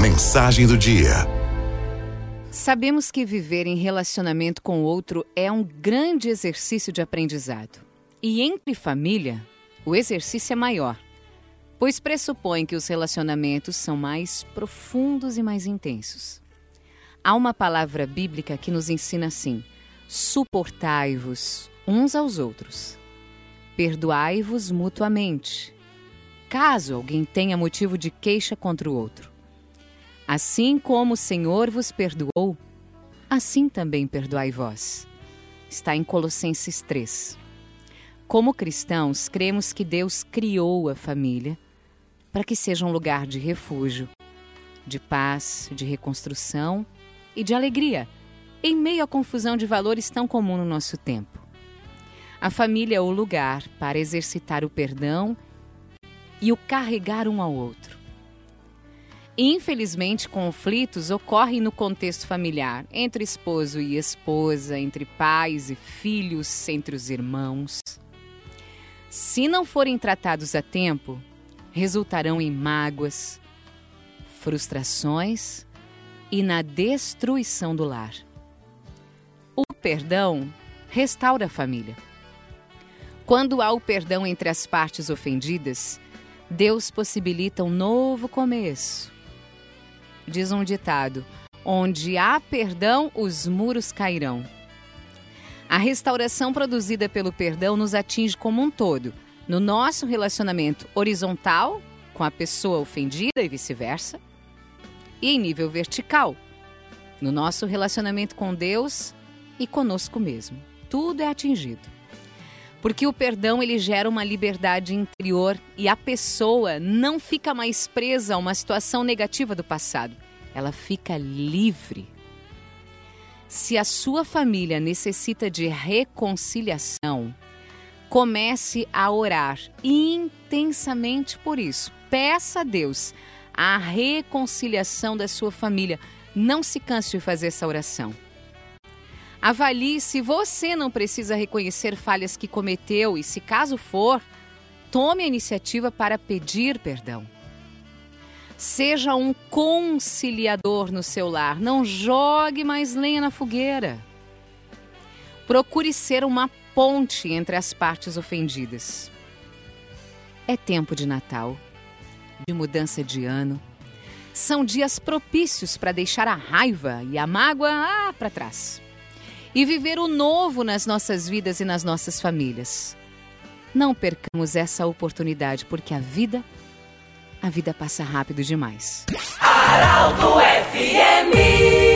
Mensagem do dia. Sabemos que viver em relacionamento com o outro é um grande exercício de aprendizado. E entre família, o exercício é maior, pois pressupõe que os relacionamentos são mais profundos e mais intensos. Há uma palavra bíblica que nos ensina assim: suportai-vos uns aos outros, perdoai-vos mutuamente, caso alguém tenha motivo de queixa contra o outro. Assim como o Senhor vos perdoou, assim também perdoai vós. Está em Colossenses 3. Como cristãos, cremos que Deus criou a família para que seja um lugar de refúgio, de paz, de reconstrução e de alegria, em meio à confusão de valores tão comum no nosso tempo. A família é o lugar para exercitar o perdão e o carregar um ao outro. Infelizmente, conflitos ocorrem no contexto familiar, entre esposo e esposa, entre pais e filhos, entre os irmãos. Se não forem tratados a tempo, resultarão em mágoas, frustrações e na destruição do lar. O perdão restaura a família. Quando há o perdão entre as partes ofendidas, Deus possibilita um novo começo diz um ditado: onde há perdão, os muros cairão. A restauração produzida pelo perdão nos atinge como um todo, no nosso relacionamento horizontal, com a pessoa ofendida e vice-versa, e em nível vertical, no nosso relacionamento com Deus e conosco mesmo. Tudo é atingido. Porque o perdão ele gera uma liberdade interior e a pessoa não fica mais presa a uma situação negativa do passado. Ela fica livre. Se a sua família necessita de reconciliação, comece a orar intensamente por isso. Peça a Deus a reconciliação da sua família. Não se canse de fazer essa oração. Avalie se você não precisa reconhecer falhas que cometeu e, se caso for, tome a iniciativa para pedir perdão. Seja um conciliador no seu lar, não jogue mais lenha na fogueira. Procure ser uma ponte entre as partes ofendidas. É tempo de Natal, de mudança de ano. São dias propícios para deixar a raiva e a mágoa ah, para trás e viver o novo nas nossas vidas e nas nossas famílias. Não percamos essa oportunidade, porque a vida, a vida passa rápido demais. FMI.